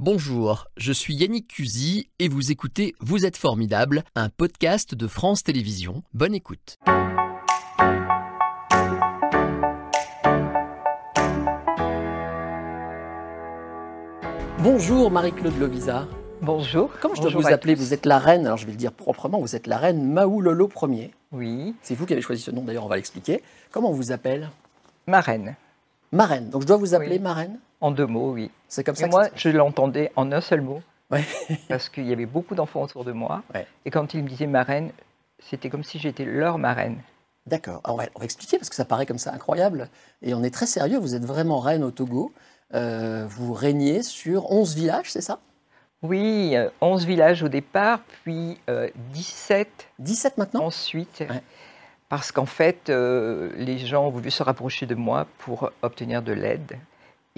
Bonjour, je suis Yannick Cusy et vous écoutez Vous êtes formidable, un podcast de France Télévisions. Bonne écoute. Bonjour Marie-Claude Lovisa. Bonjour. Comment je dois Bonjour vous appeler. Vous êtes la reine, alors je vais le dire proprement, vous êtes la reine Maoulolo Ier. Oui, C'est vous qui avez choisi ce nom d'ailleurs, on va l'expliquer. Comment on vous appelle? Marraine. Marraine. Donc je dois vous appeler Oui. Marraine En deux mots, oui. C'est comme Et ça que moi, ça je l'entendais en un seul mot, Ouais. parce qu'il y avait beaucoup d'enfants autour de moi. Ouais. Et quand ils me disaient marraine, c'était comme si j'étais leur marraine. D'accord. Alors, on, va, on va expliquer parce que ça paraît comme ça incroyable. Et on est très sérieux. Vous êtes vraiment reine au Togo. Euh, vous régnez sur 11 villages, c'est ça? Oui, euh, 11 villages au départ, puis euh, 17 17 maintenant? ensuite. Ouais. Parce qu'en fait, euh, les gens ont voulu se rapprocher de moi pour obtenir de l'aide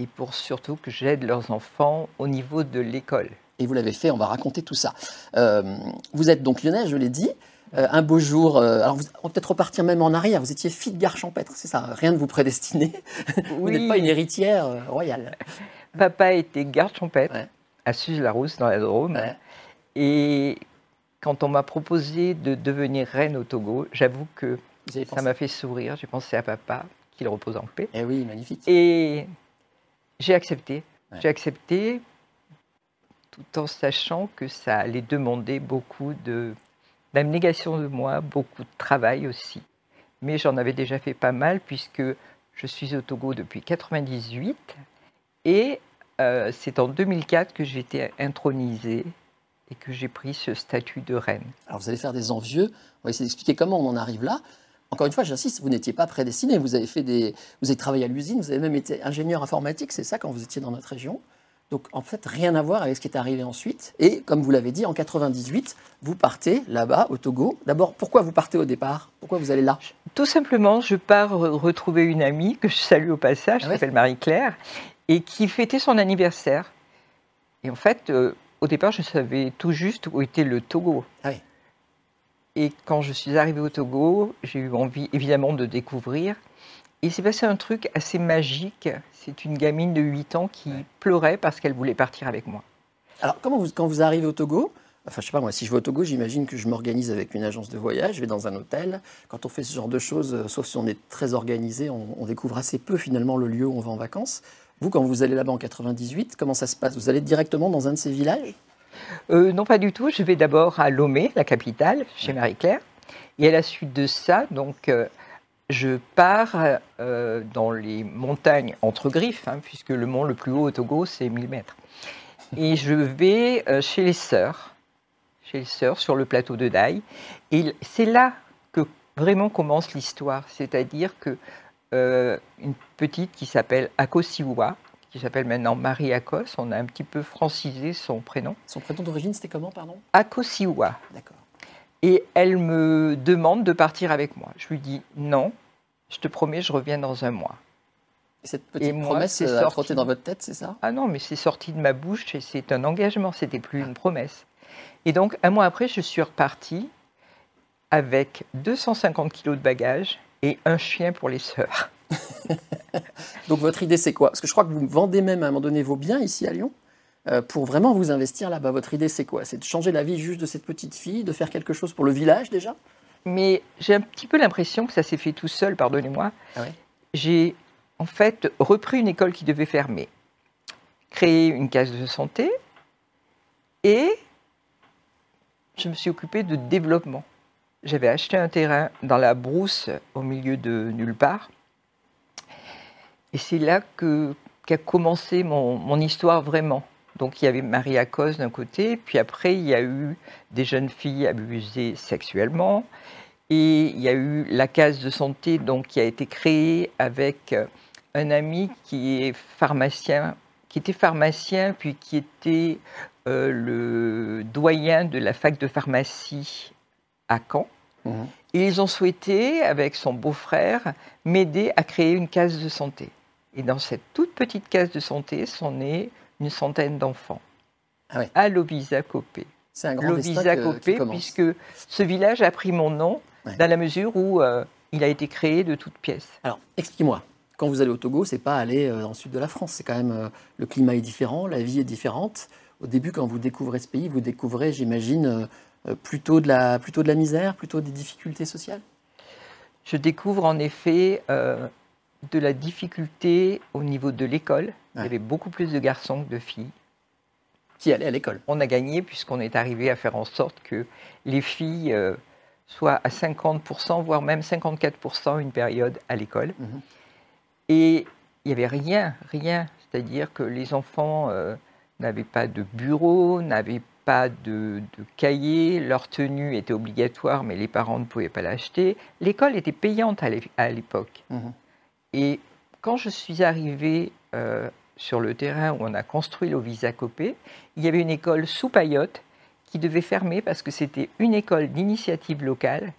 et pour surtout que j'aide leurs enfants au niveau de l'école. Et vous l'avez fait, on va raconter tout ça. Euh, vous êtes donc lyonnais, je l'ai dit. Euh, un beau jour, euh, alors vous, on peut-être repartir même en arrière, vous étiez fille de gare champêtre, c'est ça, rien ne vous prédestinait. Vous Oui. n'êtes pas une héritière royale. Papa était garde champêtre Ouais. à Suze-la-Rousse dans la Drôme. Ouais. Et quand on m'a proposé de devenir reine au Togo, j'avoue que ça m'a fait sourire. J'ai pensé à papa, qu'il repose en paix. Eh oui, magnifique. Et j'ai accepté. Ouais. J'ai accepté tout en sachant que ça allait demander beaucoup de d'abnégation de moi, beaucoup de travail aussi. Mais j'en avais déjà fait pas mal puisque je suis au Togo depuis 98 et euh, c'est en 2004 que j'ai été intronisée et que j'ai pris ce statut de reine. Alors vous allez faire des envieux, on va essayer d'expliquer comment on en arrive là. Encore une fois, j'insiste, vous n'étiez pas prédestiné, vous avez fait des, vous avez travaillé à l'usine, vous avez même été ingénieur informatique, c'est ça quand vous étiez dans notre région. Donc en fait, rien à voir avec ce qui est arrivé ensuite. Et comme vous l'avez dit, en 98, vous partez là-bas au Togo. D'abord, pourquoi vous partez au départ? Pourquoi vous allez là? Tout simplement, je pars re- retrouver une amie que je salue au passage, Ah qui s'appelle Marie-Claire, et qui fêtait son anniversaire. Et en fait, euh, au départ, je savais tout juste où était le Togo. Ah oui. Et quand je suis arrivée au Togo, j'ai eu envie évidemment de découvrir. Et il s'est passé un truc assez magique. C'est une gamine de 8 ans qui pleurait parce qu'elle voulait partir avec moi. Alors, comment vous, quand vous arrivez au Togo, enfin, je sais pas moi, si je vais au Togo, j'imagine que je m'organise avec une agence de voyage, je vais dans un hôtel. Quand on fait ce genre de choses, euh, sauf si on est très organisé, on, on découvre assez peu finalement le lieu où on va en vacances. Vous, quand vous allez là-bas en 98, comment ça se passe? Vous allez directement dans un de ces villages? Euh, non, pas du tout. Je vais d'abord à Lomé, la capitale, chez Marie-Claire. Et à la suite de ça, donc, euh, je pars euh, dans les montagnes entre griffes, hein, puisque le mont le plus haut au Togo, c'est 1000 mètres. Et je vais chez les sœurs, chez les sœurs, sur le plateau de Daï. Et c'est là que vraiment commence l'histoire. C'est-à-dire que une petite qui s'appelle Akosiwa, qui s'appelle maintenant Marie Akos, on a un petit peu francisé son prénom. Son prénom d'origine, c'était comment, pardon? Akosiwa. D'accord. Et elle me demande de partir avec moi. Je lui dis non, je te promets, je reviens dans un mois. Et cette petite Et moi, promesse c'est euh, a sorti. dans votre tête, c'est ça? Ah non, mais c'est sorti de ma bouche et c'est un engagement, c'était plus une promesse. Et donc, un mois après, je suis repartie avec 250 kilos de bagages et un chien pour les sœurs. Donc votre idée, c'est quoi? Parce que je crois que vous vendez même à un moment donné vos biens ici à Lyon euh, pour vraiment vous investir là-bas. Votre idée, c'est quoi? C'est de changer la vie juste de cette petite fille, de faire quelque chose pour le village déjà? Mais j'ai un petit peu l'impression que ça s'est fait tout seul, pardonnez-moi. Ah ouais J'ai en fait repris une école qui devait fermer, créé une case de santé et je me suis occupée de développement. J'avais acheté un terrain dans la brousse au milieu de nulle part. Et c'est là que- qu'a commencé mon, mon histoire vraiment. Donc il y avait Marie Cause d'un côté, puis après il y a eu des jeunes filles abusées sexuellement, et il y a eu la case de santé donc, qui a été créée avec euh, un ami qui est pharmacien, qui était pharmacien, puis qui était euh, le doyen de la fac de pharmacie à Caen. Et ils ont souhaité, avec son beau-frère, m'aider à créer une case de santé. Et dans cette toute petite case de santé sont nés une centaine d'enfants. Ah ouais. À Lobisa-Copé. C'est un grand Lobisa-Copé, commence. puisque ce village a pris mon nom Ouais. dans la mesure où euh, il a été créé de toutes pièces. Alors, expliquez-moi, quand vous allez au Togo, c'est pas aller euh, dans le sud de la France. C'est quand même euh, le climat est différent, la vie est différente. Au début, quand vous découvrez ce pays, vous découvrez, j'imagine, euh, plutôt de la plutôt de la misère, plutôt des difficultés sociales? Je découvre en effet euh, de la difficulté au niveau de l'école. Il y avait beaucoup plus de garçons que de filles. Qui allaient à l'école. On a gagné puisqu'on est arrivé à faire en sorte que les filles euh, soient à 50%, voire même 54% une période à l'école. Mhm. Et il n'y avait rien, rien. C'est-à-dire que les enfants euh, n'avaient pas de bureau, n'avaient pas de, de cahier, leur tenue était obligatoire, mais les parents ne pouvaient pas l'acheter. L'école était payante à l'époque. Mhm. Et quand je suis arrivée euh, sur le terrain où on a construit l'Ovisa Copé, il y avait une école sous Payotte qui devait fermer parce que c'était une école d'initiative locale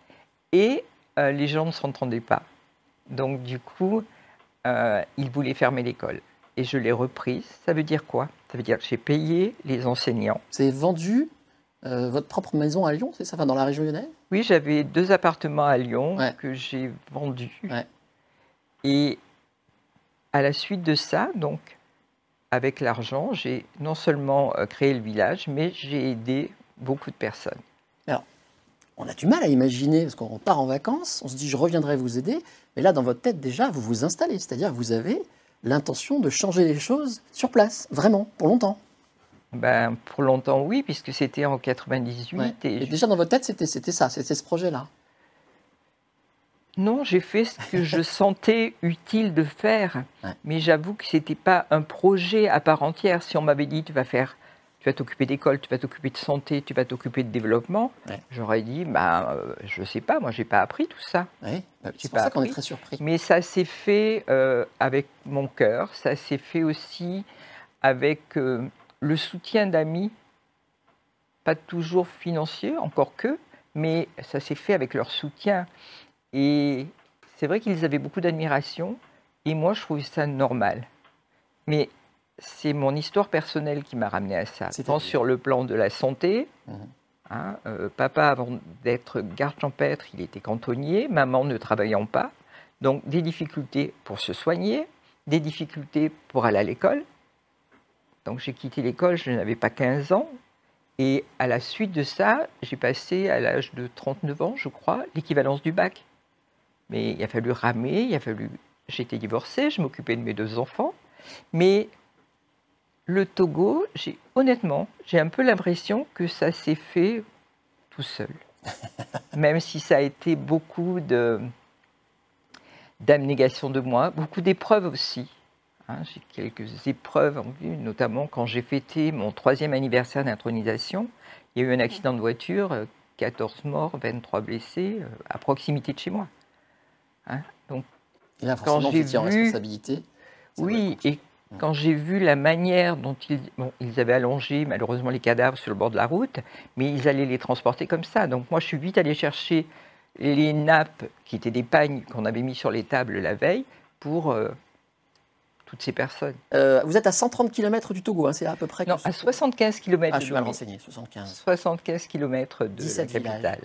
et euh, les gens ne s'entendaient pas. Donc du coup, euh, ils voulaient fermer l'école. Et je l'ai reprise. Ça veut dire quoi? Ça veut dire que j'ai payé les enseignants. Vous avez vendu euh, votre propre maison à Lyon, c'est ça, enfin, dans la région lyonnaise? Oui, j'avais deux appartements à Lyon Ouais. que j'ai vendus. Ouais. Et à la suite de ça, donc, avec l'argent, j'ai non seulement euh, créé le village, mais j'ai aidé beaucoup de personnes. On a du mal à imaginer, parce qu'on part en vacances, on se dit je reviendrai vous aider, mais là dans votre tête déjà, vous vous installez, c'est-à-dire vous avez l'intention de changer les choses sur place, vraiment, pour longtemps. Ben, pour longtemps, oui, puisque c'était en 98. Ouais. Et Et je- déjà dans votre tête, c'était c'était ça, c'était ce projet-là. Non, j'ai fait ce que je sentais utile de faire. Ouais. Mais j'avoue que ce n'était pas un projet à part entière. Si on m'avait dit, tu vas faire, tu vas t'occuper d'école, tu vas t'occuper de santé, tu vas t'occuper de développement, Ouais. j'aurais dit, bah, euh, je ne sais pas, moi, j'ai pas appris tout ça. Oui, bah, c'est pour ça qu'on est très surpris. Mais ça s'est fait euh, avec mon cœur, ça s'est fait aussi avec euh, le soutien d'amis, pas toujours financier, encore que, mais ça s'est fait avec leur soutien. Et c'est vrai qu'ils avaient beaucoup d'admiration, et moi je trouvais ça normal. Mais c'est mon histoire personnelle qui m'a ramené à ça, tant sur le plan de la santé. Mhm. hein, euh, papa, avant d'être garde champêtre, il était cantonnier, maman ne travaillant pas. Donc des difficultés pour se soigner, des difficultés pour aller à l'école. Donc j'ai quitté l'école, je n'avais pas 15 ans. Et à la suite de ça, j'ai passé à l'âge de 39 ans, je crois, l'équivalence du bac. Mais il a fallu ramer, il a fallu... J'étais divorcée, je m'occupais de mes deux enfants. Mais le Togo, j'ai honnêtement, j'ai un peu l'impression que ça s'est fait tout seul. Même si ça a été beaucoup de d'abnégation de moi, beaucoup d'épreuves aussi. Hein, j'ai quelques épreuves en vue, notamment quand j'ai fêté mon troisième anniversaire d'intronisation. Il y a eu un accident de voiture, euh, 14 morts, 23 blessés, euh, à proximité de chez moi. Hein, donc Et là, forcément, vous j'ai vu- responsabilité. Oui, et quand j'ai vu la manière dont ils, bon, ils avaient allongé malheureusement les cadavres sur le bord de la route, mais ils allaient les transporter comme ça. Donc moi, je suis vite allé chercher les nappes qui étaient des pagnes qu'on avait mis sur les tables la veille pour euh, toutes ces personnes. Euh, vous êtes à 130 km du Togo, hein, c'est à peu près. Non, à 75 km Ah, je suis mal renseigné, 75. 75 km de la 17 villages. capitale.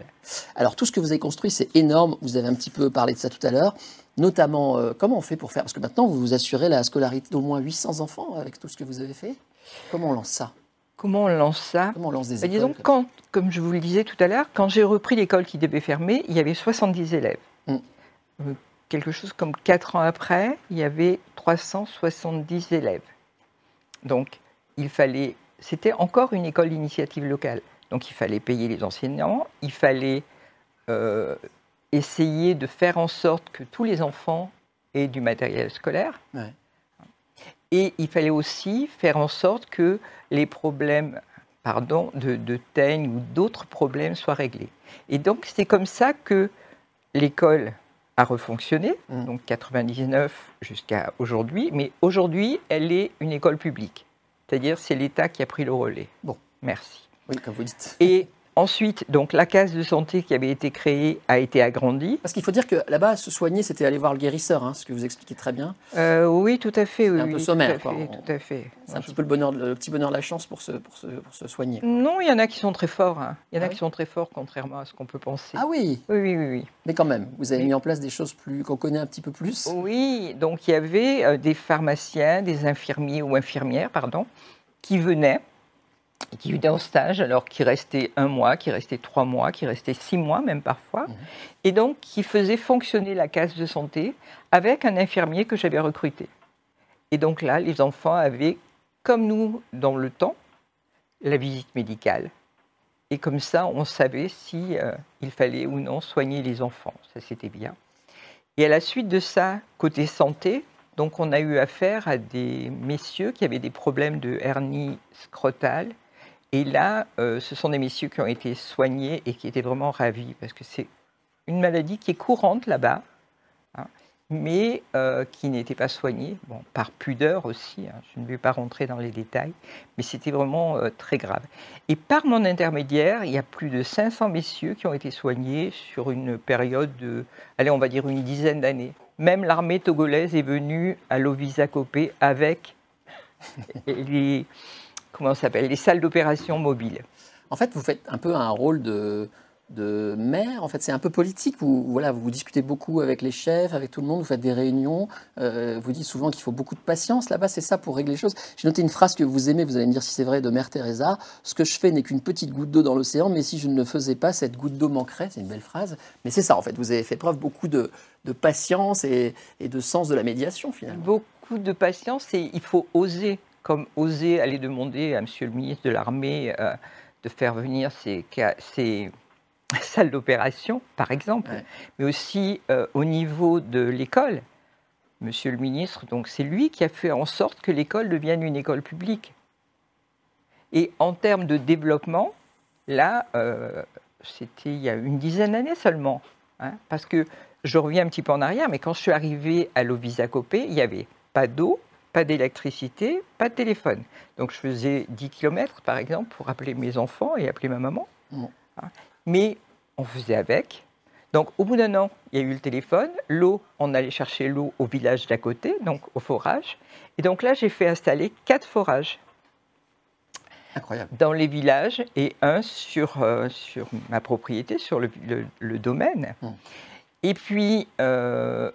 Alors, tout ce que vous avez construit, c'est énorme. Vous avez un petit peu parlé de ça tout à l'heure. Notamment, euh, comment on fait pour faire? Parce que maintenant, vous vous assurez la scolarité d'au moins 800 enfants avec tout ce que vous avez fait. Comment on lance ça? Comment on lance ça? Comment on lance des Bah, écoles disons, comme- quand, comme je vous le disais tout à l'heure, quand j'ai repris l'école qui devait fermer, il y avait 70 élèves. Mm. Quelque chose comme 4 ans après, il y avait 370 élèves. Donc, il fallait. C'était encore une école d'initiative locale. Donc, il fallait payer les enseignants, il fallait euh, essayer de faire en sorte que tous les enfants aient du matériel scolaire. Ouais. Et il fallait aussi faire en sorte que les problèmes pardon, de, de teigne ou d'autres problèmes soient réglés. Et donc, c'est comme ça que l'école a refonctionné, Mm. donc 99 jusqu'à aujourd'hui. Mais aujourd'hui, elle est une école publique. C'est-à-dire, c'est l'État qui a pris le relais. Bon. Merci. Oui, comme vous dites. Et ensuite, donc la case de santé qui avait été créée a été agrandie. Parce qu'il faut dire que là-bas, se soigner, c'était aller voir le guérisseur, hein, ce que vous expliquez très bien. Euh, oui, tout à fait. Oui, un peu oui, sommaire, Tout à fait. tout à fait. C'est un petit peu le, bonheur, le petit bonheur de la chance pour se, pour se, pour se soigner. Non, il y en a qui sont très forts. hein. Il y en a Ah qui oui sont très forts, contrairement à ce qu'on peut penser. Ah oui, Oui, oui, oui, mais quand même, vous avez mis en place des choses plus qu'on connaît un petit peu plus. Oui, donc il y avait euh, des pharmaciens, des infirmiers ou infirmières, pardon, qui venaient, qui venaient en stage, alors qui restaient un mois, qui restaient trois mois, qui restaient six mois même parfois, Mhm. et donc qui faisaient fonctionner la case de santé avec un infirmier que j'avais recruté. Et donc là, les enfants avaient, comme nous dans le temps, la visite médicale. Et comme ça, on savait si euh, il fallait ou non soigner les enfants. Ça, c'était bien. Et à la suite de ça, côté santé, donc on a eu affaire à des messieurs qui avaient des problèmes de hernie scrotale. Et là, euh, ce sont des messieurs qui ont été soignés et qui étaient vraiment ravis parce que c'est une maladie qui est courante là-bas, hein, mais euh, qui n'était pas soignée, bon, par pudeur aussi. hein, je ne vais pas rentrer dans les détails, mais c'était vraiment euh, très grave. Et par mon intermédiaire, il y a plus de 500 messieurs qui ont été soignés sur une période de, allez, on va dire une dizaine d'années. Même l'armée togolaise est venue à Lovisakopé avec les, comment s'appelle, les salles d'opération mobiles. En fait, vous faites un peu un rôle de, de maire. En fait, c'est un peu politique. Vous, voilà, vous discutez beaucoup avec les chefs, avec tout le monde. Vous faites des réunions. euh, vous dites souvent qu'il faut beaucoup de patience. Là-bas, c'est ça pour régler les choses. J'ai noté une phrase que vous aimez. Vous allez me dire si c'est vrai de Mère Teresa. Ce que je fais n'est qu'une petite goutte d'eau dans l'océan, mais si je ne le faisais pas, cette goutte d'eau manquerait. C'est une belle phrase. Mais c'est ça, en fait. Vous avez fait preuve beaucoup de, de patience et, et de sens de la médiation, finalement. Beaucoup de patience et il faut oser, comme oser aller demander à Monsieur le ministre de l'Armée euh, de faire venir ces, salles d'opération, par exemple, Ouais. mais aussi euh, au niveau de l'école. Monsieur le ministre, donc c'est lui qui a fait en sorte que l'école devienne une école publique. Et en termes de développement, là, euh, c'était il y a une dizaine d'années seulement. hein, parce que je reviens un petit peu en arrière, mais quand je suis arrivée à Lovisakopé, il n'y avait pas d'eau, pas d'électricité, pas de téléphone. Donc je faisais 10 km, par exemple, pour appeler mes enfants et appeler ma maman. Mm. Hein. Mais on faisait avec. Donc au bout d'un an, il y a eu le téléphone, l'eau, on allait chercher l'eau au village d'à côté, donc au forage. Et donc là, j'ai fait installer quatre forages Incroyable. dans les villages et un sur, euh, sur ma propriété, sur le, le- le domaine. Mm. Et puis, euh,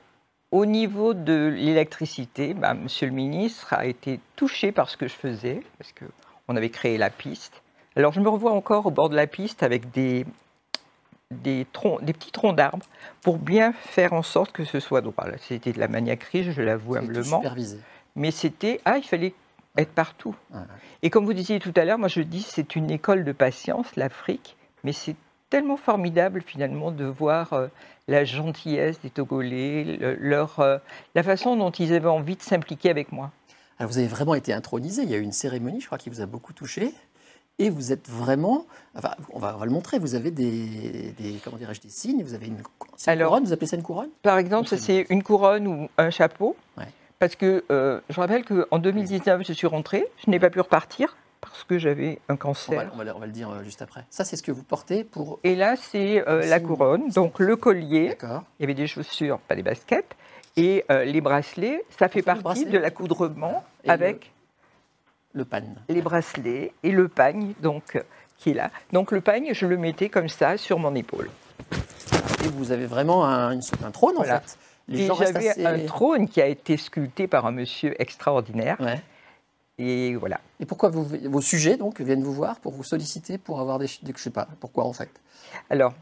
au niveau de l'électricité, bah, Monsieur le ministre a été touché par ce que je faisais, parce qu'on avait créé la piste. Alors, je me revois encore au bord de la piste avec des, des, troncs, des petits troncs d'arbres pour bien faire en sorte que ce soit droit. C'était de la maniaquerie, je l'avoue humblement. supervisé. Mais c'était, ah, il fallait être partout. Ouais. Et comme vous disiez tout à l'heure, moi je dis c'est une école de patience, l'Afrique, mais c'est tellement formidable finalement de voir euh, la gentillesse des Togolais, le- leur, euh, la façon dont ils avaient envie de s'impliquer avec moi. Alors, vous avez vraiment été intronisé. Il y a eu une cérémonie, je crois, qui vous a beaucoup touché. Et vous êtes vraiment, enfin, on va, on va le montrer. Vous avez des, des comment dirais-je, des signes. Vous avez une, une Alors- couronne. Vous appelez ça une couronne? Par exemple, ça c'est une couronne ou un chapeau, Ouais. parce que euh, je rappelle qu'en 2019 je suis rentrée, je n'ai pas pu repartir parce que j'avais un on cancer. va, on va le- on va le dire euh, juste après. Ça, c'est ce que vous portez pour. Et là, c'est euh, la couronne, donc le collier, D'accord. il y avait des chaussures, pas des baskets, et euh, les bracelets, ça fait partie de l'accoudrement Et le- avec Le pan. les bracelets et le pagne, donc, qui est là. Donc le pagne, je le mettais comme ça sur mon épaule. Et vous avez vraiment un, trône, Voilà. en fait. J'avais assez... un trône qui a été sculpté par un monsieur extraordinaire. Ouais. Et voilà. Et pourquoi vous, vos sujets, donc, viennent vous voir pour vous solliciter, pour avoir des... des- Je sais pas, pourquoi, en fait? Alors,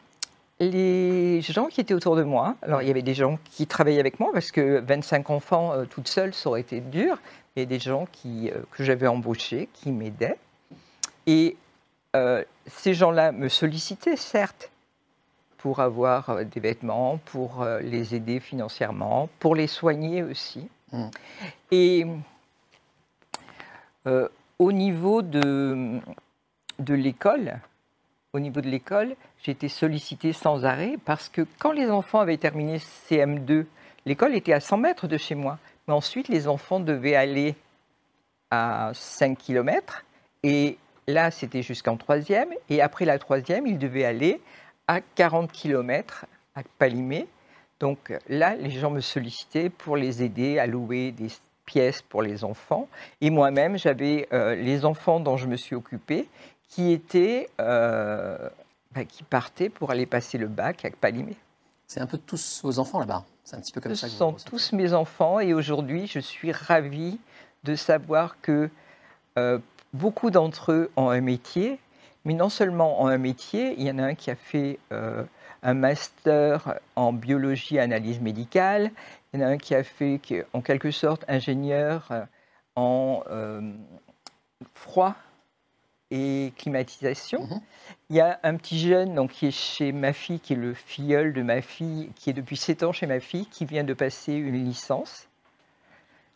les gens qui étaient autour de moi, alors il y avait des gens qui travaillaient avec moi parce que 25 enfants euh, toute seule, ça aurait été dur. A des gens qui, euh, que j'avais embauchés qui m'aidaient. Et euh, ces gens-là me sollicitaient, certes, pour avoir euh, des vêtements, pour les aider financièrement, pour les soigner aussi. Mm. Et euh, au niveau de, de l'école, au niveau de l'école, j'ai été sollicitée sans arrêt parce que quand les enfants avaient terminé CM2, l'école était à 100 mètres de chez moi. Mais ensuite, les enfants devaient aller à 5 km et là, c'était jusqu'en troisième. Et après la troisième, ils devaient aller à 40 km à Palimé. Donc là, les gens me sollicitaient pour les aider à louer des pièces pour les enfants. Et moi-même, j'avais euh, les enfants dont je me suis occupée qui étaient, euh, bah, qui partaient pour aller passer le bac à Palimé. C'est un peu tous vos enfants là-bas. C'est un petit peu comme Ce ça. vous sont tous mes enfants et aujourd'hui, je suis ravie de savoir que euh, beaucoup d'entre eux ont un métier, mais non seulement ont un métier, il y en a un qui a fait un master en biologie et analyse médicale, il y en a un qui a fait qui est en quelque sorte ingénieur euh, en euh, froid et climatisation. Mhm. Il y a un petit jeune donc, qui est chez ma fille, qui est le filleul de ma fille, qui est depuis 7 ans chez ma fille, qui vient de passer une licence.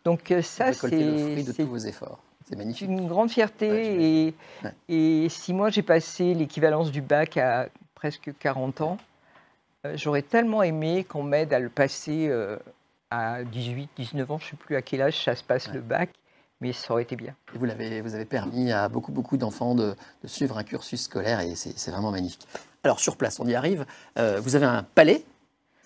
Donc euh, ça, récoltez le fruit c'est de c'est tous vos efforts. C'est magnifique. une grande fierté. Ouais, et, Ouais. et si moi j'ai passé l'équivalence du bac à presque 40 ans, j'aurais tellement aimé qu'on m'aide à le passer euh, à 18, 19 ans, je ne sais plus à quel âge ça se passe Ouais. le bac, mais ça aurait été bien. Et vous, l'avez, vous avez permis à beaucoup, beaucoup d'enfants de, de suivre un cursus scolaire et c'est, c'est vraiment magnifique. Alors, sur place, on y arrive. Euh, vous avez un palais.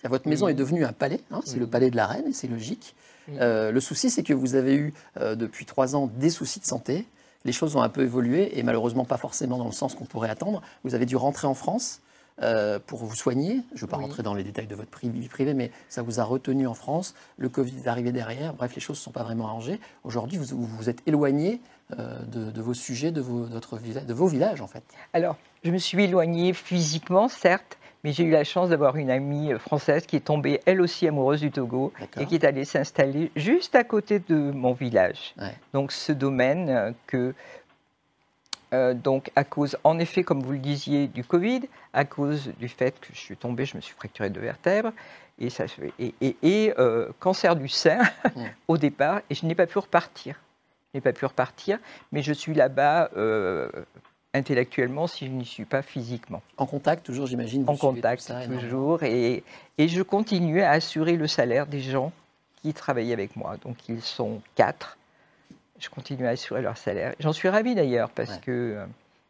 Votre maison Oui. est devenue un palais. hein, c'est Oui. le palais de la reine et c'est logique. Oui. Euh, le souci, c'est que vous avez eu euh, depuis trois ans des soucis de santé. Les choses ont un peu évolué et malheureusement pas forcément dans le sens qu'on pourrait attendre. Vous avez dû rentrer en France euh, pour vous soigner. Je ne veux pas Oui. rentrer dans les détails de votre vie privée, mais ça vous a retenu en France. Le Covid est arrivé derrière. Bref, les choses ne sont pas vraiment arrangées. Aujourd'hui, vous vous êtes éloigné euh, de, de vos sujets, de vos, de vos villages, en fait. Alors, je me suis éloignée physiquement, certes, mais j'ai eu la chance d'avoir une amie euh, française qui est tombée, elle aussi amoureuse du Togo, et qui est allée s'installer juste à côté de mon village. Ouais. Donc, ce domaine que, euh, donc, à cause, en effet, comme vous le disiez, du Covid, à cause du fait que je suis tombée, je me suis fracturé deux vertèbres, et, ça, se fait- et, et- et, euh, cancer du sein Mm. au départ, et je n'ai pas pu repartir. Je n'ai pas pu repartir, mais je suis là-bas euh, intellectuellement si je n'y suis pas physiquement. En contact, toujours, j'imagine. En contact ça toujours, et, et je continue à assurer le salaire des gens qui travaillent avec moi. Donc ils sont quatre. Je continue à assurer leur salaire. J'en suis ravie d'ailleurs parce Ouais. que euh,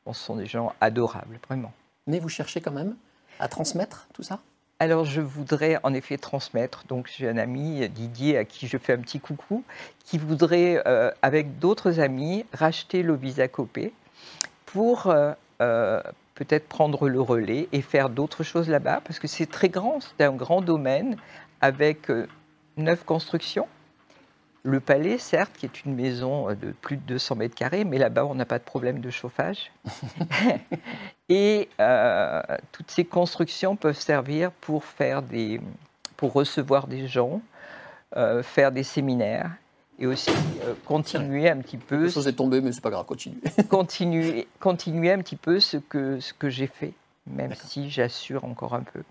bon, ce sont des gens adorables, vraiment. Mais vous cherchez quand même à transmettre tout ça? Alors, je voudrais en effet transmettre. Donc, j'ai un ami, Didier, à qui je fais un petit coucou, qui voudrait, euh, avec d'autres amis, racheter l'Obisa Copé pour euh, euh, peut-être prendre le relais et faire d'autres choses là-bas, parce que c'est très grand, c'est un grand domaine avec neuf constructions. Le palais, certes, qui est une maison euh, de plus de 200 mètres carrés, mais là-bas, on n'a pas de problème de chauffage. Et euh, toutes ces constructions peuvent servir pour faire des, pour recevoir des gens, euh, faire des séminaires et aussi euh, continuer un petit peu, La chose est tombée, mais c'est pas grave, continuez. continuer, continuer un petit peu ce que ce que j'ai fait, même si j'assure encore un peu.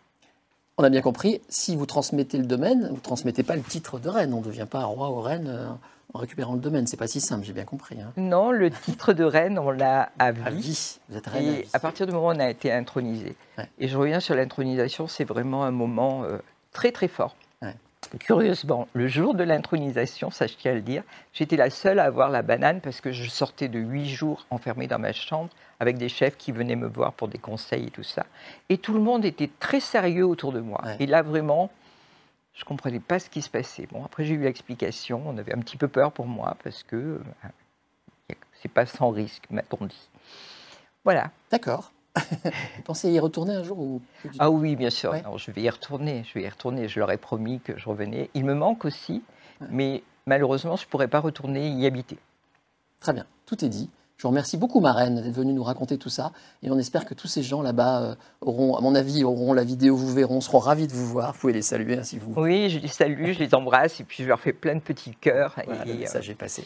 On a bien compris, si vous transmettez le domaine, vous ne transmettez pas le titre de reine. On ne devient pas roi ou reine euh, en récupérant le domaine. C'est pas si simple, j'ai bien compris. hein. Non, le titre de reine, on l'a à vie. À vie, vous êtes reine à Et vie. à partir du moment où on a été intronisé, Ouais. et je reviens sur l'intronisation, c'est vraiment un moment euh, très très fort. Curieusement, le jour de l'intronisation, ça je tiens à le dire, j'étais la seule à avoir la banane parce que je sortais de huit jours enfermée dans ma chambre avec des chefs qui venaient me voir pour des conseils et tout ça. Et tout le monde était très sérieux autour de moi. Ouais. Et là vraiment, je comprenais pas ce qui se passait. Bon, après j'ai eu l'explication, on avait un petit peu peur pour moi parce que euh, c'est pas sans risque, m'a-t-on dit. Voilà. D'accord. Vous pensez y retourner un jour ou Ah oui, bien sûr. Ouais. Alors, je vais y retourner. Je vais y retourner. Je leur ai promis que je revenais. Il me manque aussi, Ouais. mais malheureusement, je ne pourrais pas retourner y habiter. Très bien, tout est dit. Je vous remercie beaucoup, ma reine, d'être venue nous raconter tout ça. Et on espère que tous ces gens là-bas euh, auront, à mon avis, auront la vidéo, vous verront, seront ravis de vous voir. Vous pouvez les saluer hein, si vous. Oui, je les salue, je les embrasse et puis je leur fais plein de petits cœurs. Voilà, le et, euh, message est passé.